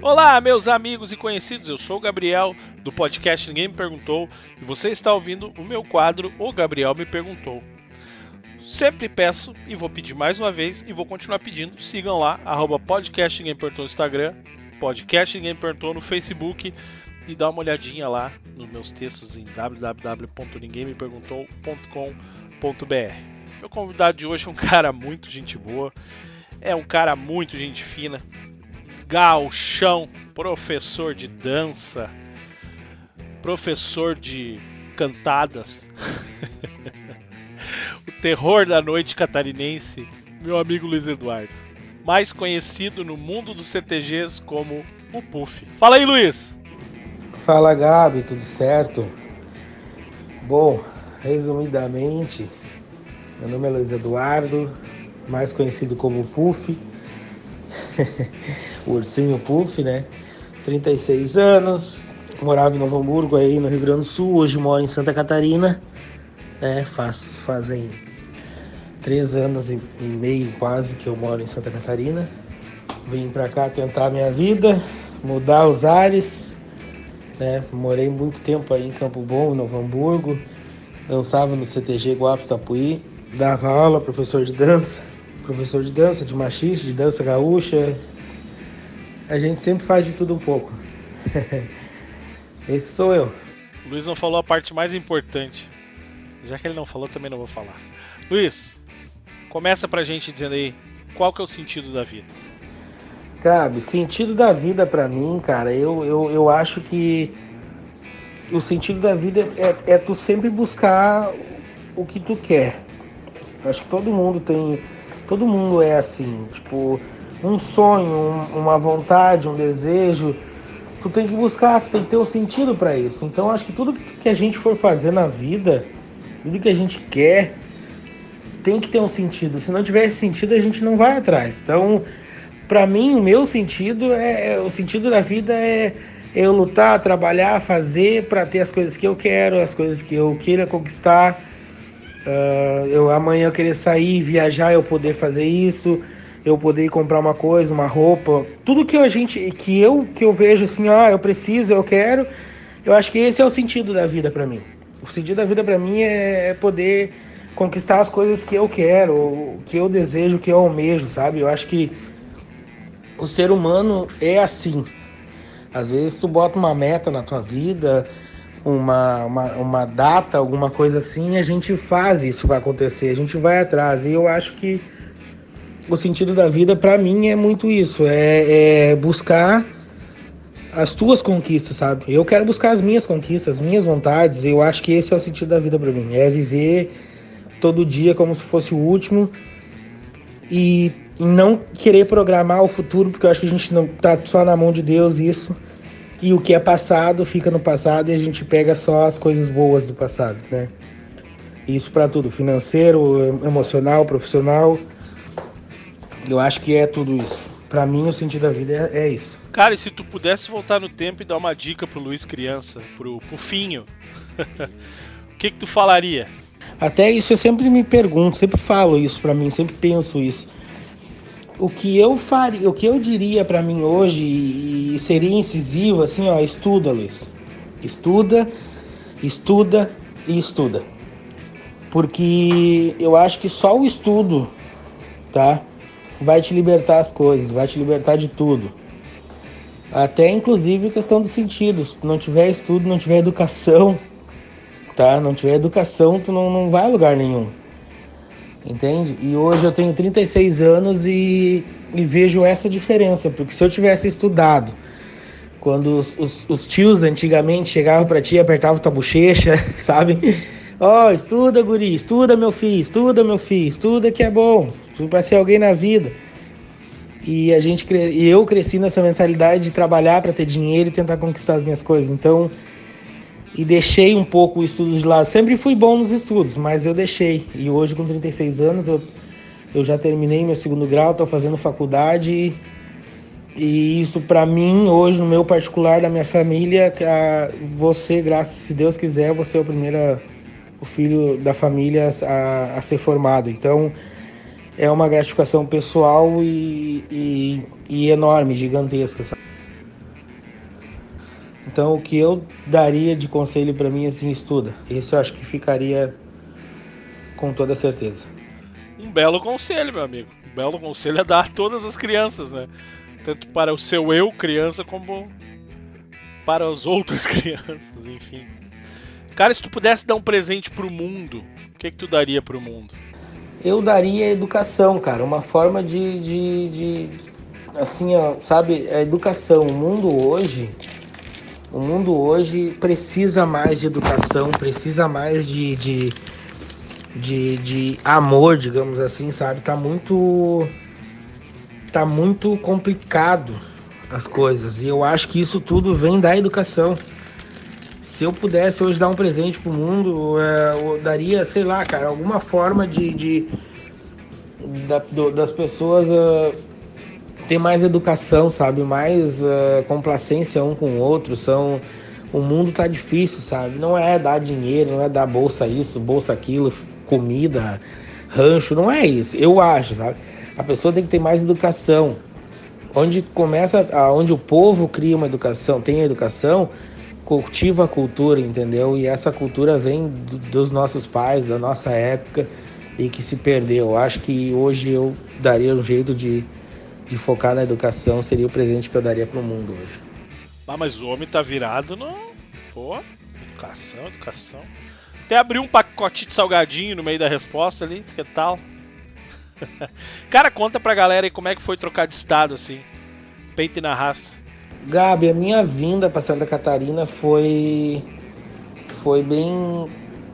Olá, meus amigos e conhecidos, eu sou o Gabriel do podcast Ninguém Me Perguntou e você está ouvindo o meu quadro O Gabriel Me Perguntou. Sempre peço e vou pedir mais uma vez e vou continuar pedindo. Sigam lá, arroba podcast Ninguém Perguntou no Instagram, podcast Ninguém Perguntou no Facebook e dá uma olhadinha lá nos meus textos em www.ninguemmeperguntou.com.br. Meu convidado de hoje é um cara muito gente boa, é um cara muito gente fina, Galchão, professor de dança, professor de cantadas, o terror da noite catarinense, meu amigo Luiz Eduardo, mais conhecido no mundo dos CTGs como o Puff. Fala aí, Luiz! Fala, Gabi, tudo certo? Bom, resumidamente, meu nome é Luiz Eduardo, mais conhecido como Puff. o ursinho Puff, né? 36 anos, morava em Novo Hamburgo, aí no Rio Grande do Sul, hoje moro em Santa Catarina, né? Faz, fazem três anos e, e meio quase que eu moro em Santa Catarina. Vim pra cá tentar minha vida, mudar os ares, né? Morei muito tempo aí em Campo Bom, Novo Hamburgo, dançava no CTG Guapo Tapuí, dava aula, professor de dança, professor de dança, de machista, de dança gaúcha, a gente sempre faz de tudo um pouco. Esse sou eu. Luiz não falou a parte mais importante. Já que ele não falou, também não vou falar. Luiz, começa pra gente dizendo aí qual que é o sentido da vida. Cabe, sentido da vida para mim, cara, eu, eu, eu acho que o sentido da vida é, é tu sempre buscar o que tu quer. Eu acho que todo mundo tem. Todo mundo é assim. Tipo, um sonho, um, uma vontade, um desejo, tu tem que buscar, tu tem que ter um sentido para isso. Então acho que tudo que a gente for fazer na vida, tudo que a gente quer, tem que ter um sentido. Se não tiver sentido, a gente não vai atrás. Então, para mim, o meu sentido é, é o sentido da vida é eu lutar, trabalhar, fazer para ter as coisas que eu quero, as coisas que eu queira conquistar. Uh, eu amanhã eu querer sair, viajar, eu poder fazer isso eu poder comprar uma coisa, uma roupa, tudo que a gente, que eu, que eu vejo assim, ah, eu preciso, eu quero, eu acho que esse é o sentido da vida para mim. O sentido da vida para mim é, é poder conquistar as coisas que eu quero, que eu desejo, que eu almejo, sabe? Eu acho que o ser humano é assim. Às vezes tu bota uma meta na tua vida, uma, uma, uma data, alguma coisa assim, e a gente faz isso vai acontecer, a gente vai atrás. E eu acho que o sentido da vida para mim é muito isso, é, é, buscar as tuas conquistas, sabe? Eu quero buscar as minhas conquistas, as minhas vontades. Eu acho que esse é o sentido da vida para mim, é viver todo dia como se fosse o último e não querer programar o futuro, porque eu acho que a gente não tá só na mão de Deus isso. E o que é passado fica no passado e a gente pega só as coisas boas do passado, né? Isso para tudo, financeiro, emocional, profissional. Eu acho que é tudo isso. Para mim, o sentido da vida é, é, isso. Cara, e se tu pudesse voltar no tempo e dar uma dica pro Luiz criança, pro Pufinho, o que que tu falaria? Até isso eu sempre me pergunto, sempre falo isso para mim, sempre penso isso. O que eu faria, o que eu diria para mim hoje e seria incisivo assim, ó, estuda, Luiz. Estuda, estuda e estuda. Porque eu acho que só o estudo, tá? vai te libertar as coisas, vai te libertar de tudo. Até inclusive a questão dos sentidos. Se não tiver estudo, não tiver educação, tá? Não tiver educação, tu não, não vai a lugar nenhum. Entende? E hoje eu tenho 36 anos e, e vejo essa diferença, porque se eu tivesse estudado, quando os, os, os tios antigamente chegavam para ti e apertavam tua bochecha, sabe? Ó, oh, estuda, guri, estuda, meu filho, estuda, meu filho, estuda que é bom para ser alguém na vida. E a gente e eu cresci nessa mentalidade de trabalhar para ter dinheiro e tentar conquistar as minhas coisas. Então, e deixei um pouco o estudo de lado. Sempre fui bom nos estudos, mas eu deixei. E hoje, com 36 anos, eu, eu já terminei meu segundo grau, estou fazendo faculdade. E, e isso, para mim, hoje, no meu particular, da minha família, a, você, graças se Deus quiser, você é o primeiro o filho da família a, a ser formado. Então é uma gratificação pessoal e, e, e enorme, gigantesca. Sabe? Então, o que eu daria de conselho para mim assim, estuda. Esse eu acho que ficaria com toda certeza. Um belo conselho, meu amigo. Um belo conselho é dar a todas as crianças, né? Tanto para o seu eu, criança, como para as outras crianças, enfim. Cara, se tu pudesse dar um presente pro mundo, o que, que tu daria pro mundo? Eu daria educação, cara. Uma forma de. de, de assim, ó, sabe, a educação. O mundo hoje o mundo hoje precisa mais de educação, precisa mais de, de, de, de amor, digamos assim, sabe? Tá muito. Tá muito complicado as coisas. E eu acho que isso tudo vem da educação. Se eu pudesse hoje dar um presente pro mundo, é, eu daria, sei lá, cara, alguma forma de. de da, do, das pessoas. Uh, ter mais educação, sabe? Mais uh, complacência um com o outro. São o mundo tá difícil, sabe? Não é dar dinheiro, não é dar bolsa isso, bolsa aquilo, comida, rancho, não é isso. Eu acho, sabe? A pessoa tem que ter mais educação. Onde começa, onde o povo cria uma educação, tem a educação, cultiva a cultura, entendeu? E essa cultura vem do, dos nossos pais, da nossa época e que se perdeu. Eu acho que hoje eu daria um jeito de de focar na educação seria o presente que eu daria pro mundo hoje. Ah, mas o homem tá virado no. Pô, educação, educação. Até abriu um pacote de salgadinho no meio da resposta ali, que tal? Cara, conta pra galera aí como é que foi trocar de estado assim. Peito na raça. Gabi, a minha vinda para Santa Catarina foi. Foi bem.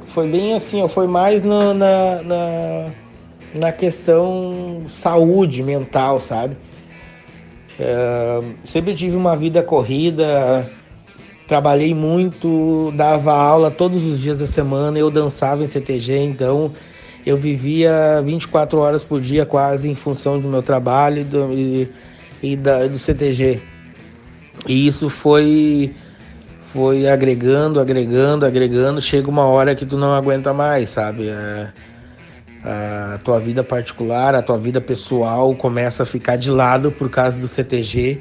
Foi bem assim, ó, foi mais na, na, na questão saúde mental, sabe? Sempre tive uma vida corrida, trabalhei muito, dava aula todos os dias da semana, eu dançava em CTG, então eu vivia 24 horas por dia quase em função do meu trabalho e do, e, e da, do CTG. E isso foi foi agregando, agregando, agregando, chega uma hora que tu não aguenta mais, sabe? É, a tua vida particular, a tua vida pessoal começa a ficar de lado por causa do CTG,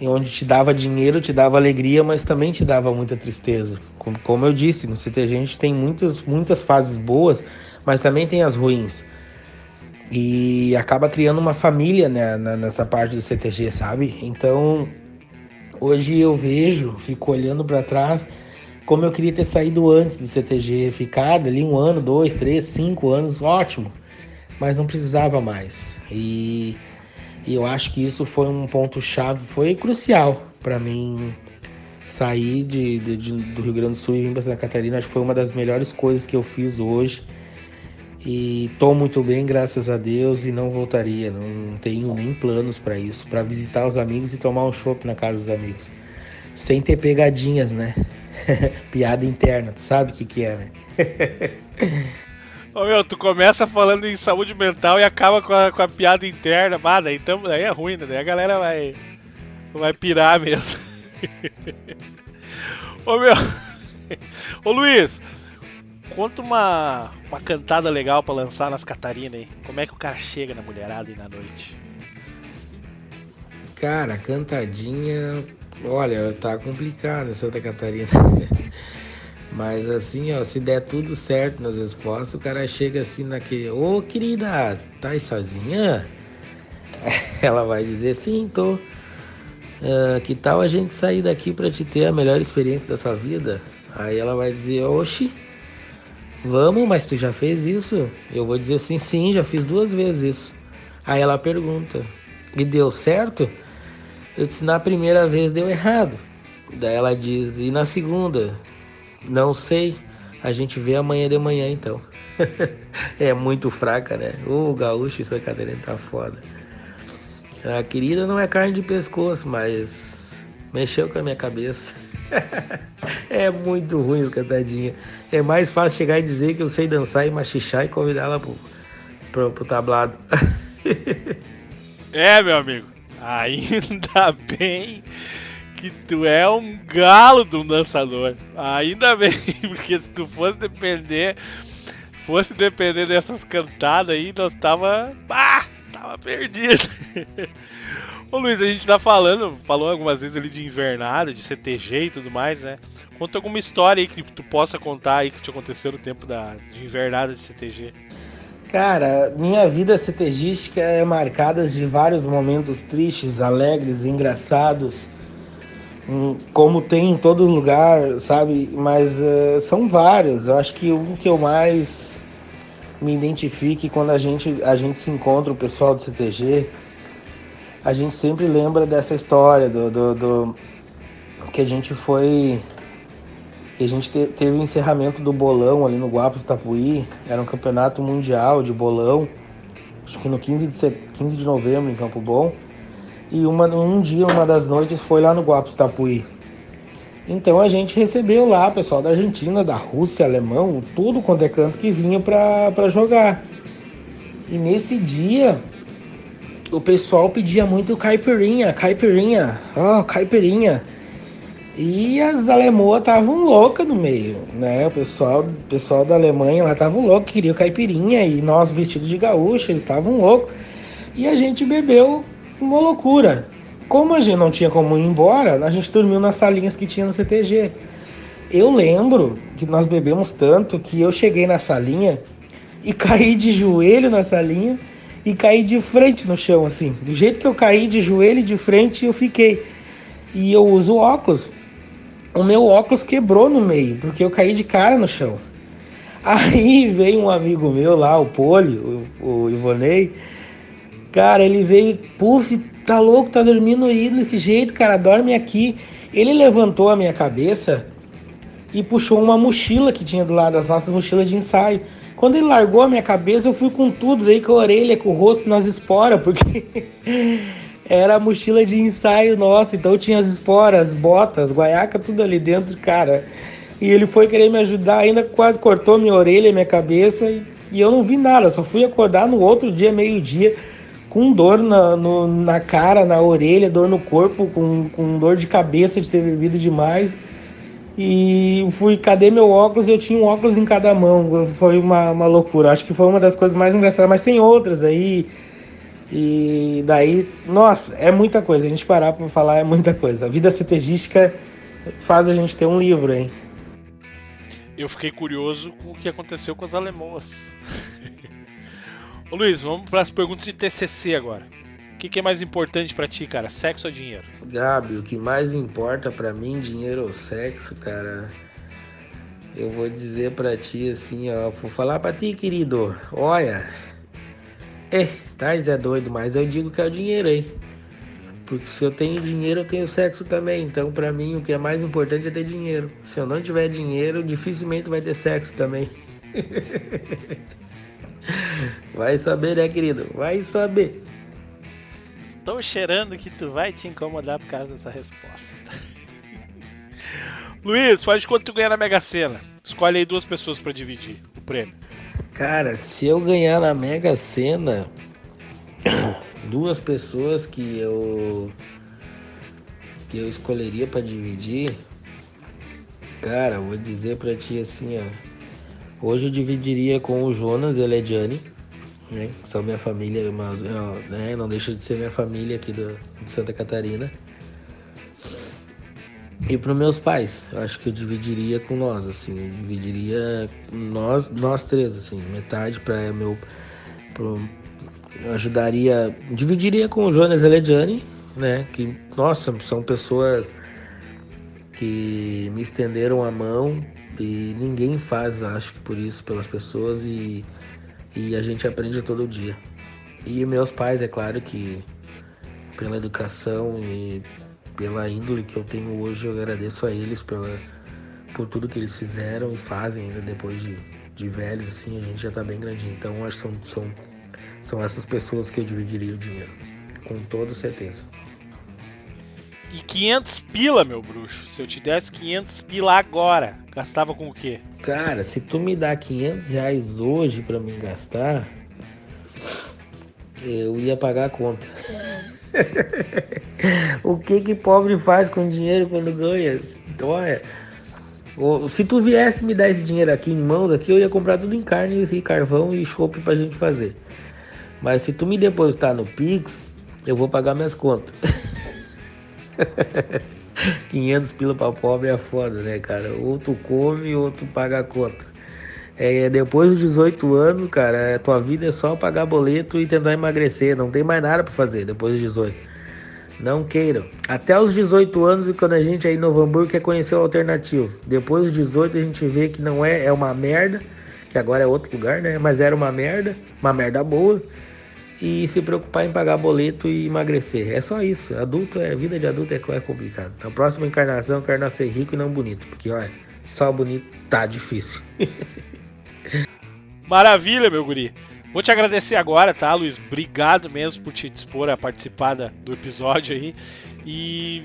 onde te dava dinheiro, te dava alegria, mas também te dava muita tristeza. Como, eu disse, no CTG a gente tem muitas, muitas fases boas, mas também tem as ruins. E acaba criando uma família né, nessa parte do CTG, sabe? Então, hoje eu vejo, fico olhando para trás como eu queria ter saído antes do CTG, ficado ali um ano, dois, três, cinco anos, ótimo, mas não precisava mais. E, e eu acho que isso foi um ponto chave, foi crucial para mim sair de, de, de, do Rio Grande do Sul e vir para Santa Catarina. Acho que foi uma das melhores coisas que eu fiz hoje. E tô muito bem, graças a Deus, e não voltaria. Não tenho nem planos para isso, para visitar os amigos e tomar um chopp na casa dos amigos, sem ter pegadinhas, né? Piada interna, tu sabe o que que é, né? Ô meu, tu começa falando em saúde mental e acaba com a, com a piada interna. Ah, daí, então, daí é ruim, né? Daí a galera vai, vai pirar mesmo. Ô meu. Ô Luiz, conta uma, uma cantada legal pra lançar nas Catarinas aí. Como é que o cara chega na mulherada e na noite? Cara, cantadinha Olha, tá complicado em Santa Catarina. Mas assim, ó, se der tudo certo nas respostas, o cara chega assim naquele, ô oh, querida, tá aí sozinha? Ela vai dizer, sim, tô. Uh, que tal a gente sair daqui para te ter a melhor experiência da sua vida? Aí ela vai dizer, oxi, vamos, mas tu já fez isso? Eu vou dizer sim, sim, já fiz duas vezes isso. Aí ela pergunta, e deu certo? Eu disse, na primeira vez deu errado. Daí ela diz, e na segunda? Não sei. A gente vê amanhã de manhã então. é muito fraca, né? O gaúcho e Santa Catarina tá foda. A querida não é carne de pescoço, mas mexeu com a minha cabeça. é muito ruim, cantadinha. É mais fácil chegar e dizer que eu sei dançar e machichar e convidar ela pro, pro, pro tablado. é, meu amigo. Ainda bem que tu é um galo de um dançador. Ainda bem, porque se tu fosse depender, fosse depender dessas cantadas aí, nós tava, tava perdido. Ô Luiz, a gente tá falando, falou algumas vezes ali de invernada, de CTG e tudo mais, né? Conta alguma história aí que tu possa contar aí que te aconteceu no tempo da de invernada de CTG. Cara, minha vida CTGística é marcada de vários momentos tristes, alegres, engraçados, hum, como tem em todo lugar, sabe? Mas uh, são vários. Eu acho que um que eu mais me identifique quando a gente, a gente se encontra, o pessoal do CTG, a gente sempre lembra dessa história do, do, do que a gente foi que a gente te, teve o encerramento do bolão ali no Guapos Tapuí, era um campeonato mundial de bolão, acho que no 15 de, 15 de novembro em Campo Bom, e uma, um dia, uma das noites, foi lá no Guapos Tapuí. Então a gente recebeu lá pessoal da Argentina, da Rússia, alemão, tudo quanto é canto que vinha para jogar. E nesse dia o pessoal pedia muito caipirinha, caipirinha, ó, oh, caipirinha. E as alemoas estavam loucas no meio, né? O pessoal, o pessoal da Alemanha lá estavam louco, queria caipirinha e nós vestidos de gaúcho, eles estavam loucos. E a gente bebeu uma loucura. Como a gente não tinha como ir embora, a gente dormiu nas salinhas que tinha no CTG. Eu lembro que nós bebemos tanto que eu cheguei na salinha e caí de joelho na salinha e caí de frente no chão, assim. Do jeito que eu caí de joelho de frente, eu fiquei. E eu uso óculos o meu óculos quebrou no meio, porque eu caí de cara no chão. Aí veio um amigo meu lá, o Poli, o, o Ivonei. Cara, ele veio, puf, tá louco, tá dormindo aí desse jeito, cara, dorme aqui. Ele levantou a minha cabeça e puxou uma mochila que tinha do lado das nossas mochilas de ensaio. Quando ele largou a minha cabeça, eu fui com tudo, daí com a orelha, com o rosto nas esporas, porque era a mochila de ensaio nossa, então tinha as esporas, botas, guaiaca, tudo ali dentro, cara. E ele foi querer me ajudar, ainda quase cortou minha orelha, minha cabeça, e, e eu não vi nada, só fui acordar no outro dia, meio-dia, com dor na, no, na cara, na orelha, dor no corpo, com, com dor de cabeça de ter bebido demais. E fui, cadê meu óculos? Eu tinha um óculos em cada mão. Foi uma, uma loucura. Acho que foi uma das coisas mais engraçadas, mas tem outras aí. E daí, nossa, é muita coisa. A gente parar para falar é muita coisa. A vida CTGística faz a gente ter um livro, hein? Eu fiquei curioso com o que aconteceu com as alemãs. Ô Luiz, vamos para as perguntas de TCC agora. O que, que é mais importante para ti, cara? Sexo ou dinheiro? Gabi, o que mais importa para mim, dinheiro ou sexo, cara? Eu vou dizer para ti assim, ó, vou falar para ti, querido. Olha, é, Tais é doido, mas eu digo que é o dinheiro aí. Porque se eu tenho dinheiro, eu tenho sexo também. Então, para mim, o que é mais importante é ter dinheiro. Se eu não tiver dinheiro, dificilmente vai ter sexo também. vai saber, né, querido? Vai saber. Estou cheirando que tu vai te incomodar por causa dessa resposta. Luiz, faz de quanto tu ganha na Mega Sena. Escolhe aí duas pessoas para dividir o prêmio. Cara, se eu ganhar na Mega Sena, duas pessoas que eu que eu escolheria para dividir, cara, vou dizer para ti assim, ó. Hoje eu dividiria com o Jonas e a Lediane, né? São minha família, mas, né? Não deixa de ser minha família aqui do, de Santa Catarina. E para meus pais, acho que eu dividiria com nós, assim, eu dividiria nós, nós três, assim, metade para meu, pro, ajudaria, dividiria com o Jonas Elediani, né? Que, nossa, são pessoas que me estenderam a mão e ninguém faz, acho que por isso, pelas pessoas e, e a gente aprende todo dia. E meus pais, é claro que pela educação e pela índole que eu tenho hoje, eu agradeço a eles pela, por tudo que eles fizeram e fazem ainda depois de, de velhos, assim, a gente já tá bem grandinho. Então acho que são, são, são essas pessoas que eu dividiria o dinheiro, com toda certeza. E 500 pila, meu bruxo. Se eu te desse 500 pila agora, gastava com o quê? Cara, se tu me dá 500 reais hoje para mim gastar, eu ia pagar a conta. o que que pobre faz com dinheiro quando ganha? Então, olha, se tu viesse me dar esse dinheiro aqui em mãos, aqui eu ia comprar tudo em carne, e carvão e chopp pra gente fazer. Mas se tu me depositar no Pix, eu vou pagar minhas contas. 500 pila pra pobre é foda, né, cara? Ou tu come ou tu paga a conta. É, depois dos 18 anos, cara, a tua vida é só pagar boleto e tentar emagrecer. Não tem mais nada pra fazer depois dos 18. Não queiram. Até os 18 anos, quando a gente aí Novo Hamburgo quer conhecer o alternativo. Depois dos 18 a gente vê que não é, é uma merda, que agora é outro lugar, né? Mas era uma merda, uma merda boa e se preocupar em pagar boleto e emagrecer. É só isso. Adulto é vida de adulto é, é complicado. Na próxima encarnação eu quero nascer rico e não bonito, porque olha, só bonito tá difícil. Maravilha, meu guri. Vou te agradecer agora, tá, Luiz? Obrigado mesmo por te dispor a participar do episódio aí. E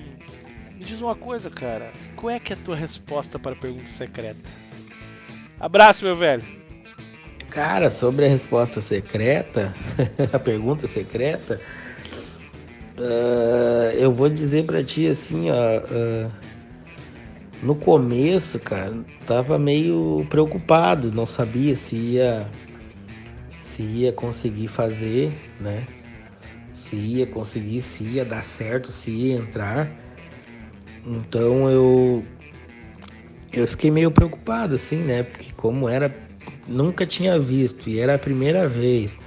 me diz uma coisa, cara. Qual é que é a tua resposta para a pergunta secreta? Abraço, meu velho. Cara, sobre a resposta secreta, a pergunta secreta, uh, eu vou dizer para ti assim, ó, uh, no começo, cara, tava meio preocupado, não sabia se ia se ia conseguir fazer, né? Se ia conseguir, se ia dar certo, se ia entrar. Então eu eu fiquei meio preocupado assim, né? Porque como era nunca tinha visto e era a primeira vez.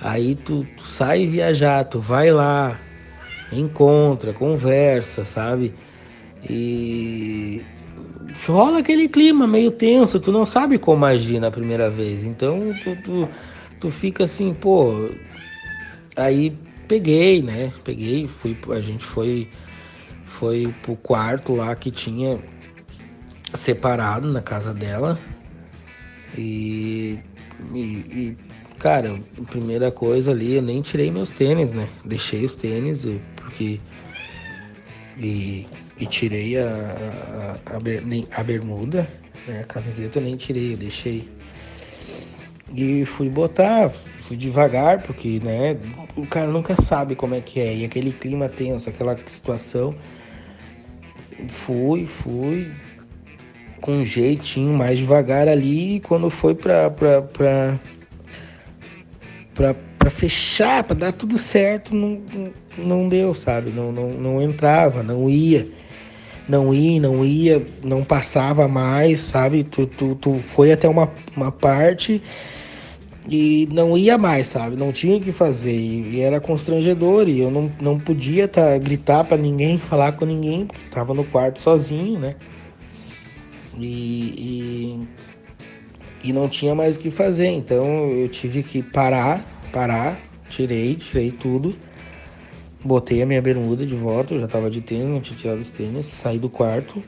Aí tu, tu sai viajar, tu vai lá, encontra, conversa, sabe? E rola aquele clima meio tenso, tu não sabe como agir na primeira vez. Então tu, tu, tu fica assim, pô. Aí peguei, né? Peguei, fui, a gente foi, foi pro quarto lá que tinha separado na casa dela. E, e, e, cara, primeira coisa ali, eu nem tirei meus tênis, né? Deixei os tênis, porque. E, e tirei a, a, a, a bermuda, né? A camiseta eu nem tirei, eu deixei. E fui botar, fui devagar, porque, né? O cara nunca sabe como é que é. E aquele clima tenso, aquela situação. Fui, fui, com um jeitinho, mais devagar ali. E quando foi pra, pra, pra, pra, pra fechar, pra dar tudo certo, não, não deu, sabe? Não, não, não entrava, não ia. Não ia, não ia, não passava mais, sabe? Tu, tu, tu foi até uma, uma parte e não ia mais, sabe? Não tinha o que fazer e, e, era constrangedor e eu não, não podia tá, gritar para ninguém, falar com ninguém, porque tava no quarto sozinho, né? E, e, e não tinha mais o que fazer, então eu tive que parar, parar, tirei, tirei tudo, botei a minha bermuda de volta, eu já tava de tênis, não tinha tirado os tênis, saí do quarto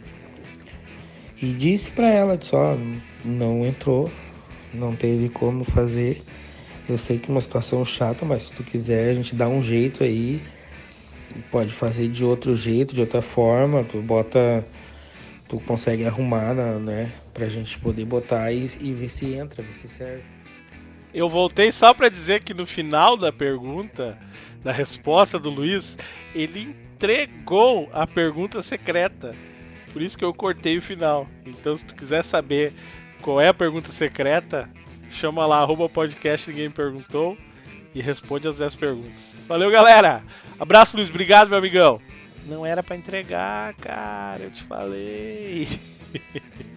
e disse para ela, só não entrou, não teve como fazer. Eu sei que é uma situação chata, mas se tu quiser a gente dá um jeito aí. Pode fazer de outro jeito, de outra forma, tu bota tu consegue arrumar, né? Pra gente poder botar e, e ver se entra, ver se serve. Eu voltei só para dizer que no final da pergunta, da resposta do Luiz, ele entregou a pergunta secreta. Por isso que eu cortei o final. Então, se tu quiser saber qual é a pergunta secreta, chama lá, arroba podcast Ninguém Perguntou e responde as 10 perguntas. Valeu, galera! Abraço, Luiz. Obrigado, meu amigão. Não era para entregar, cara, eu te falei.